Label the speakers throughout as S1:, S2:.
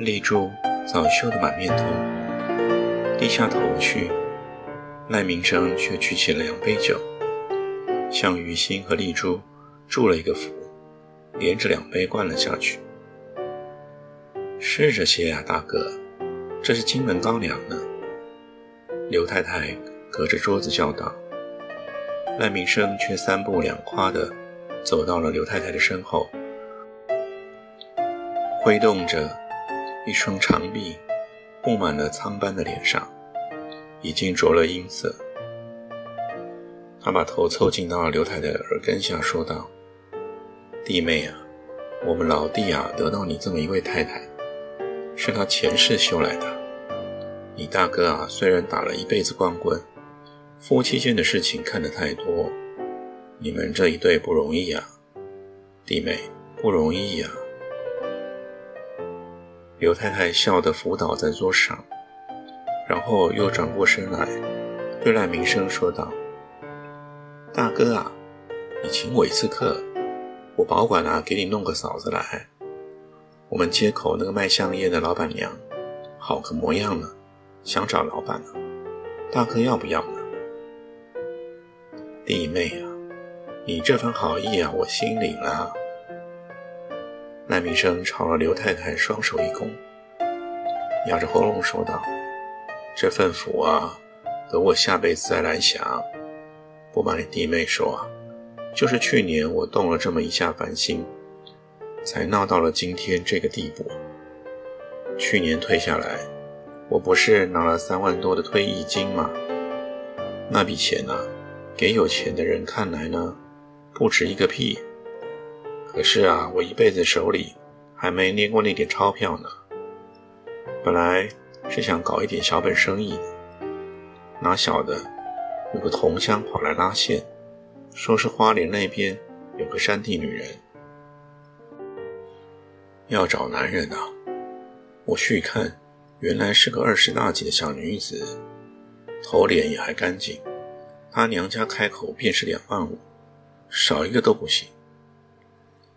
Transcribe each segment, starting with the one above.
S1: 立柱早羞得满面通红，低下头去。赖明生却举起了两杯酒，向于心和丽珠祝了一个福，连着两杯灌了下去。是这些啊，大哥，这是金门高粱呢。刘太太隔着桌子叫道。赖明生却三步两跨的走到了刘太太的身后，挥动着。一双长臂布满了苍斑的脸上，已经着了阴色。他把头凑近到刘太太的耳根下，说道：“弟妹啊，我们老弟啊，得到你这么一位太太，是他前世修来的。你大哥啊，虽然打了一辈子光棍，夫妻间的事情看得太多。你们这一对不容易呀，弟妹不容易呀。”刘太太笑得伏倒在桌上，然后又转过身来，对赖明生说道：“大哥啊，你请我一次客，我保管啊，给你弄个嫂子来。我们街口那个卖香烟的老板娘，好个模样呢，想找老板呢。大哥要不要呢？弟妹啊，你这番好意啊，我心领了。”赖明生朝了刘太太双手一躬，哑着喉咙说道：“这份福啊，等我下辈子再来享。不瞒你弟妹说啊，就是去年我动了这么一下凡心，才闹到了今天这个地步。去年退下来，我不是拿了三万多的退役金吗？那笔钱呢，给有钱的人看来呢，不值一个屁。”可是啊，我一辈子手里还没捏过那点钞票呢。本来是想搞一点小本生意的，哪晓得有个同乡跑来拉线，说是花莲那边有个山地女人要找男人啊。我去看，原来是个二十大几的小女子，头脸也还干净。她娘家开口便是两万五，少一个都不行。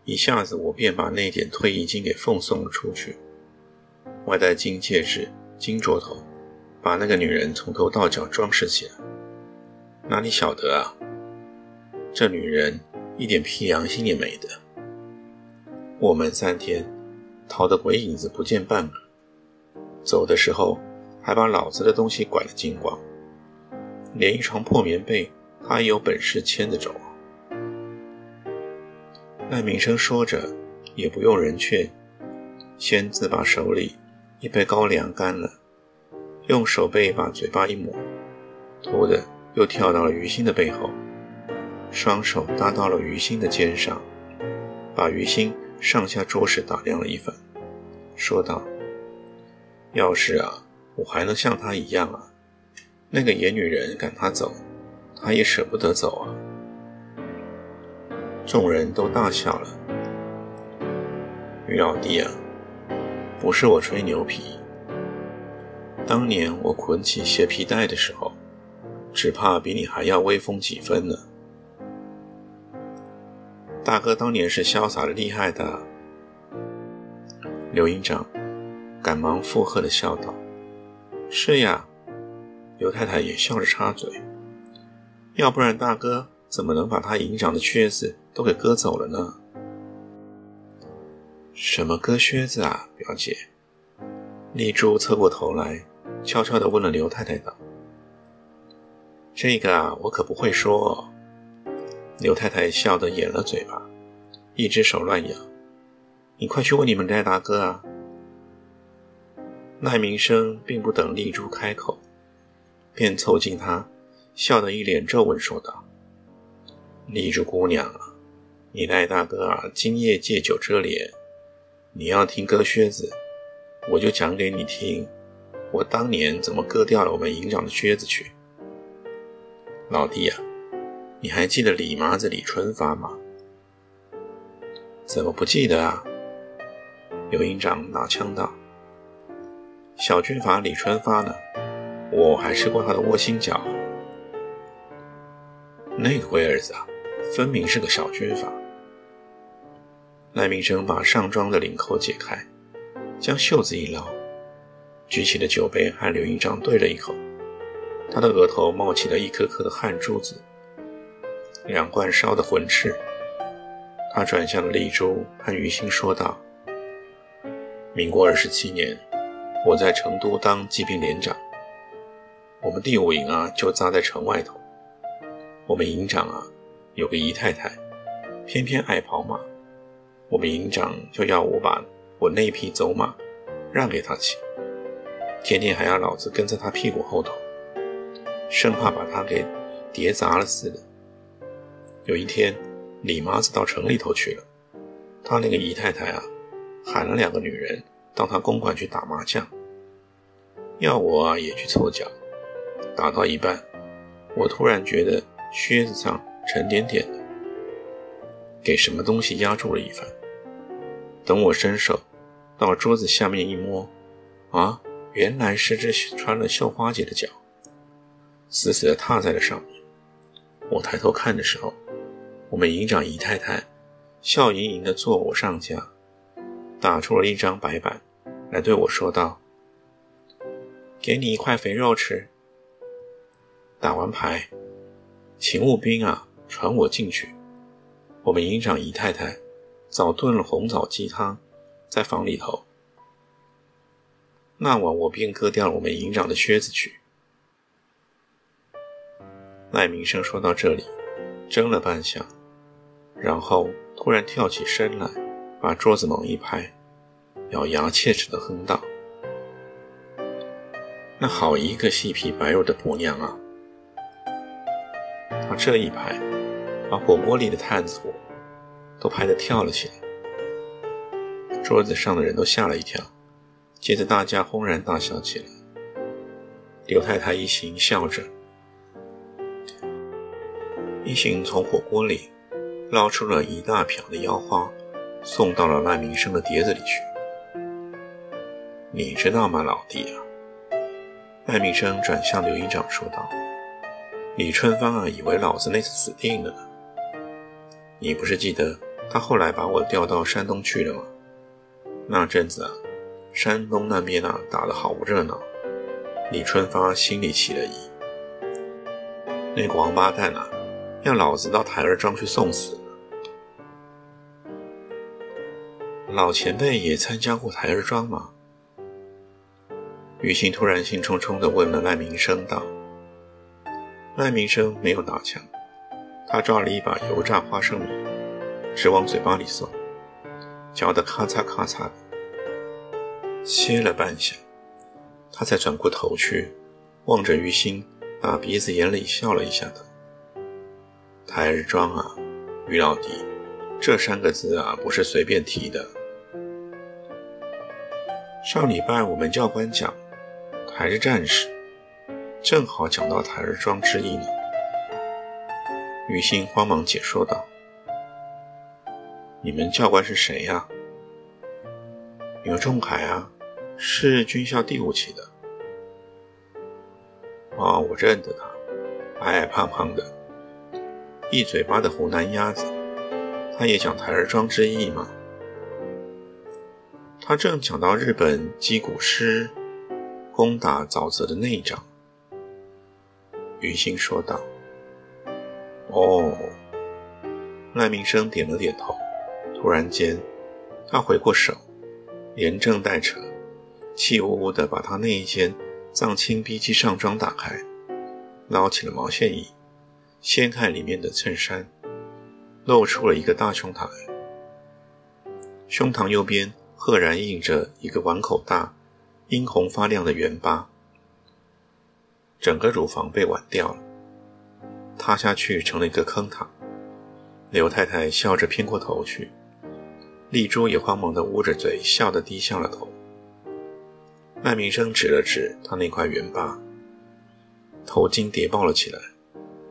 S1: 一下子，我便把那点退役金给奉送了出去，外带金戒指、金镯头，把那个女人从头到脚装饰起来。哪里晓得啊，这女人一点屁良心也没的。我们三天逃得鬼影子不见半个，走的时候还把老子的东西拐了精光，连一床破棉被，她也有本事牵着走。赖明生说着，也不用人劝，先自把手里一杯高粱干了，用手背把嘴巴一抹，突的又跳到了于心的背后，双手搭到了于心的肩上，把于心上下桌式打量了一番，说道：“要是啊，我还能像他一样啊，那个野女人赶他走，他也舍不得走啊。”众人都大笑了。于老弟啊，不是我吹牛皮。当年我捆起鞋皮带的时候，只怕比你还要威风几分呢。大哥当年是潇洒的厉害的。刘营长赶忙附和的笑道：“是呀。”刘太太也笑着插嘴：“要不然大哥怎么能把他营长的靴子？”都给割走了呢？什么割靴子啊，表姐？丽珠侧过头来，悄悄地问了刘太太道：“这个啊，我可不会说。”刘太太笑得掩了嘴巴，一只手乱摇：“你快去问你们戴大哥啊！”赖明生并不等丽珠开口，便凑近她，笑得一脸皱纹，说道。丽珠姑娘，你赖大哥啊，今夜借酒遮脸。你要听割靴子，我就讲给你听，我当年怎么割掉了我们营长的靴子去。老弟呀，你还记得李麻子李春发吗？怎么不记得啊？刘营长拿枪道：“小军阀李春发呢？我还吃过他的窝心饺。那个龟儿子啊，分明是个小军阀。”赖明生把上装的领口解开，将袖子一捞，举起的酒杯和刘营长对了一口，他的额头冒起了一颗颗的汗珠子，两罐烧得浑赤。他转向了丽珠和于心说道：“民国二十七年，我在成都当骑兵连长，我们第五营啊就扎在城外头。我们营长啊有个姨太太，偏偏爱跑马。”我们营长就要我把我那匹走马让给他骑，天天还要老子跟在他屁股后头，生怕把他给跌砸了似的。有一天，李麻子到城里头去了，他那个姨太太啊，喊了两个女人到他公馆去打麻将，要我也去凑脚。打到一半，我突然觉得靴子上沉甸甸的，给什么东西压住了一番。等我伸手到桌子下面一摸，啊，原来是只穿了绣花鞋的脚，死死地踏在了上面。我抬头看的时候，我们营长姨太太笑盈盈地坐我上家，打出了一张白板，来对我说道：“给你一块肥肉吃。”打完牌，勤务兵啊，传我进去。我们营长姨太太。早炖了红枣鸡汤，在房里头。那晚我便割掉了我们营长的靴子去。赖明生说到这里，怔了半晌，然后突然跳起身来，把桌子猛一拍，咬牙切齿地哼道：“那好一个细皮白肉的婆娘啊！”他这一拍，把火锅里的炭火。都拍得跳了起来，桌子上的人都吓了一跳，接着大家轰然大笑起来。刘太太一行笑着，一行从火锅里捞出了一大瓢的腰花，送到了赖明生的碟子里去。你知道吗，老弟啊？赖明生转向刘营长说道：“李春芳啊，以为老子那次死定了呢。你不是记得？”他后来把我调到山东去了吗？那阵子啊，山东那边啊打得好不热闹。李春发心里起了疑，那个王八蛋啊，要老子到台儿庄去送死。老前辈也参加过台儿庄吗？于心突然兴冲冲地问了赖明生道。赖明生没有打枪，他抓了一把油炸花生米。直往嘴巴里送，嚼得咔嚓咔嚓的。歇了半晌，他才转过头去，望着于心，把鼻子眼里笑了一下，道：“台儿庄啊，于老弟，这三个字啊，不是随便提的。上礼拜我们教官讲台日战士，正好讲到台儿庄之意呢。”于心慌忙解说道。你们教官是谁呀？牛仲恺啊，是军校第五期的。哦，我认得他，矮矮胖胖的，一嘴巴的湖南鸭子。他也讲台儿庄之役吗？他正讲到日本击鼓师攻打沼泽的那一章。于心说道：“哦。”赖明生点了点头。突然间，他回过手，连正带扯，气呼呼地把他那一件藏青逼机上装打开，捞起了毛线衣，掀开里面的衬衫，露出了一个大胸膛，胸膛右边赫然印着一个碗口大、殷红发亮的圆疤，整个乳房被剜掉了，塌下去成了一个坑膛，刘太太笑着偏过头去，丽珠也慌忙地捂着嘴，笑得低下了头。赖明生指了指他那块圆疤，头巾叠抱了起来，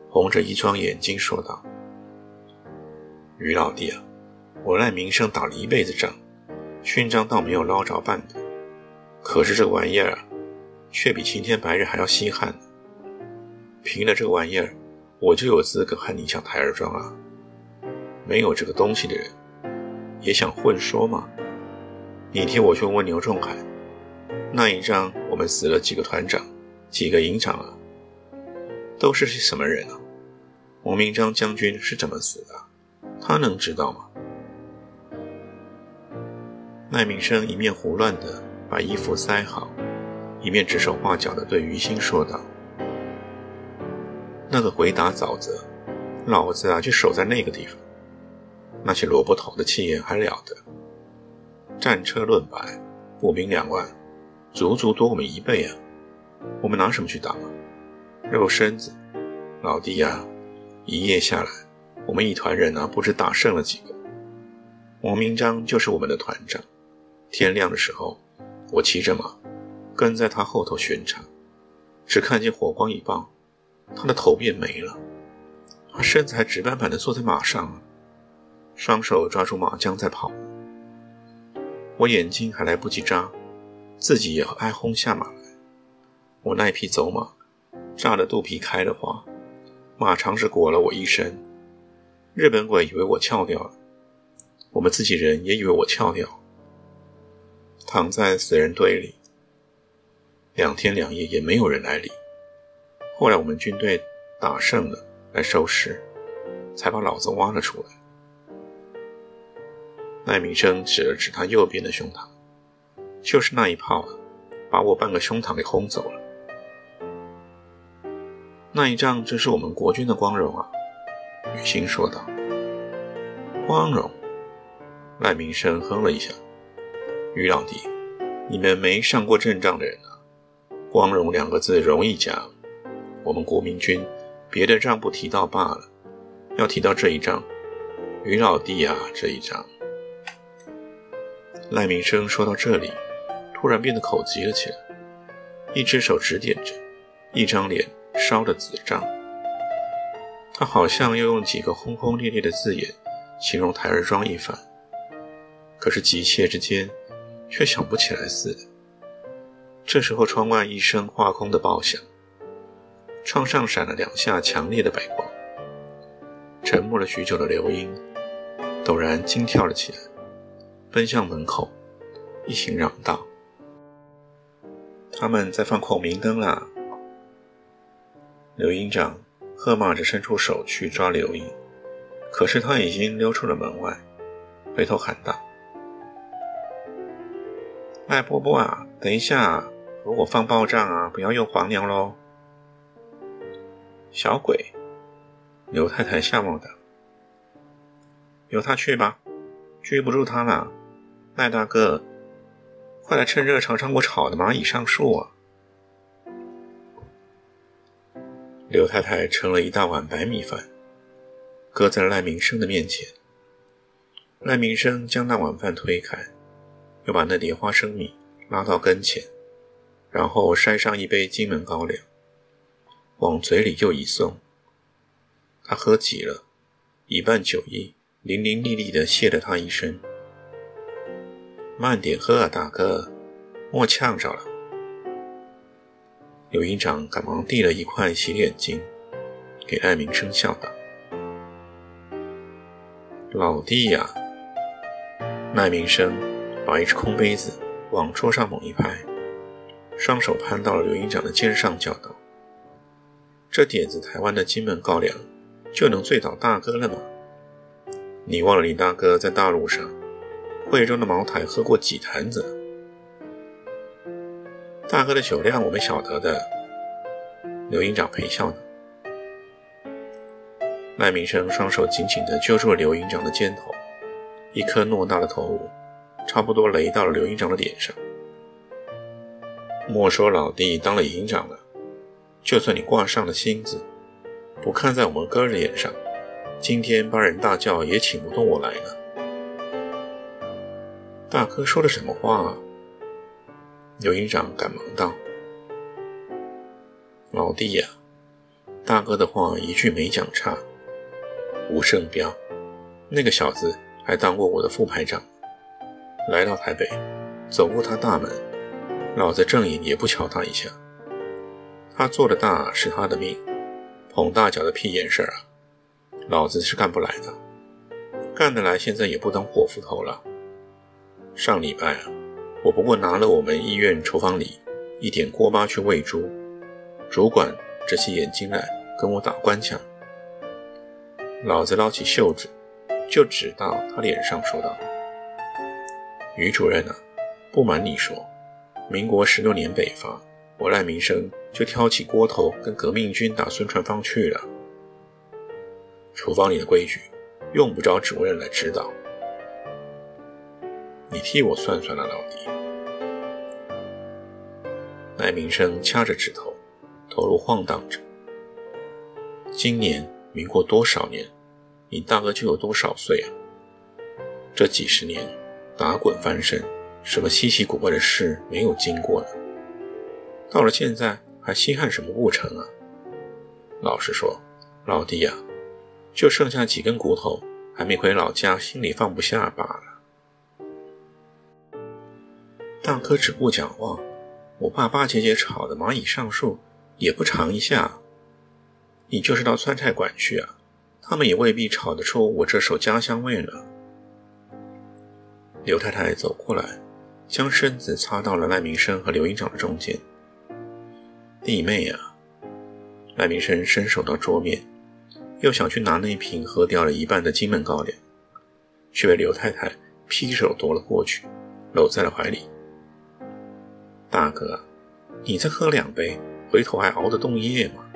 S1: 红着一双眼睛说道：“于老弟啊，我赖明生打了一辈子仗，勋章倒没有捞着半点，可是这玩意儿，却比青天白日还要稀罕。凭了这个玩意儿，我就有资格和你抢台儿庄啊！”没有这个东西的人，也想混说吗？你替我去问牛仲海，那一仗我们死了几个团长，几个营长啊？都是些什么人啊？王明章将军是怎么死的？他能知道吗？赖明生一面胡乱的把衣服塞好，一面指手画脚的对于心说道：“那个回答沼泽，老子啊就守在那个地方。”那些萝卜头的气焰还了得！战车论百，步兵两万，足足多我们一倍啊！我们拿什么去打？肉身子，老弟呀！一夜下来，我们一团人啊，不知打剩了几个。王明章就是我们的团长。天亮的时候，我骑着马跟在他后头巡查，只看见火光一爆，他的头便没了，他身子还直板板地坐在马上。双手抓住马缰在跑，我眼睛还来不及眨，自己也挨轰下马来。我那匹走马，炸得肚皮开了花，马肠是裹了我一身。日本鬼以为我翘掉了，我们自己人也以为我翘掉，躺在死人堆里，两天两夜也没有人来理。后来我们军队打胜了，来收尸，才把老子挖了出来。赖明生指了指他右边的胸膛，就是那一炮啊，把我半个胸膛给轰走了。那一仗真是我们国军的光荣啊！雨欣说道。光荣？赖明生哼了一下。于老弟，你们没上过阵仗的人啊，光荣两个字容易讲，我们国民军别的仗不提到罢了，要提到这一仗，于老弟啊，这一仗。赖明生说到这里，突然变得口急了起来，一只手指点着，一张脸烧得紫胀。他好像要用几个轰轰烈烈的字眼形容台儿庄一番，可是急切之间却想不起来似的。这时候，窗外一声画空的爆响，窗上闪了两下强烈的白光。沉默了许久的刘英陡然惊跳了起来。奔向门口，一行嚷道：“他们在放孔明灯啦！”刘营长喝骂着伸出手去抓刘英，可是他已经溜出了门外，回头喊道：“赖伯伯啊，等一下，如果放爆仗啊，不要用黄娘喽！”小鬼，刘太太吓冒道：“由他去吧，拘不住他了。”赖大哥，快来趁热尝尝我炒的蚂蚁上树啊！刘太太盛了一大碗白米饭，搁在赖明生的面前。赖明生将那碗饭推开，又把那碟花生米拉到跟前，然后筛上一杯金门高粱，往嘴里又一送。他喝急了，一半酒意淋淋漓漓地谢了他一声。慢点喝啊，大哥，莫呛着了。刘营长赶忙递了一块洗脸巾给艾明生，笑道：“老弟呀。”赖明生把一只空杯子往桌上猛一拍，双手攀到了刘营长的肩上，叫道：“这点子台湾的金门高粱就能醉倒大哥了吗？你忘了你大哥在大陆上？”贵州的茅台喝过几坛子？大哥的酒量我们晓得的。刘营长陪笑道。赖明生双手紧紧地揪住了刘营长的肩头，一颗偌大的头差不多擂到了刘营长的脸上。莫说老弟当了营长了，就算你挂上了星子，不看在我们哥儿的眼上，今天八人大轿也请不动我来呢。大哥说的什么话？啊？刘营长赶忙道：“老弟呀，大哥的话一句没讲差。吴胜彪，那个小子还当过我的副排长。来到台北，走过他大门，老子正眼也不瞧他一下。他做的大是他的命，捧大脚的屁眼事儿啊，老子是干不来的。干得来，现在也不当伙夫头了。”上礼拜啊，我不过拿了我们医院厨房里一点锅巴去喂猪，主管直起眼睛来跟我打官腔。老子捞起袖子就指到他脸上说道：“于主任啊，不瞒你说，民国十六年北伐，我赖明生就挑起锅头跟革命军打孙传芳去了。厨房里的规矩用不着主任来指导。”你替我算算了，老弟。赖明生掐着指头，头颅晃荡着。今年民国多少年，你大哥就有多少岁啊？这几十年打滚翻身，什么稀奇古怪的事没有经过呢？到了现在还稀罕什么不成啊？老实说，老弟呀，就剩下几根骨头，还没回老家，心里放不下罢了。大哥只顾讲话，我爸八姐姐炒的蚂蚁上树也不尝一下。你就是到川菜馆去啊，他们也未必炒得出我这手家乡味呢。刘太太走过来，将身子插到了赖明生和刘营长的中间。弟妹啊，赖明生伸手到桌面，又想去拿那瓶喝掉了一半的金门高粱，却被刘太太劈手夺了过去，搂在了怀里。大哥，你再喝两杯，回头还熬得动夜吗？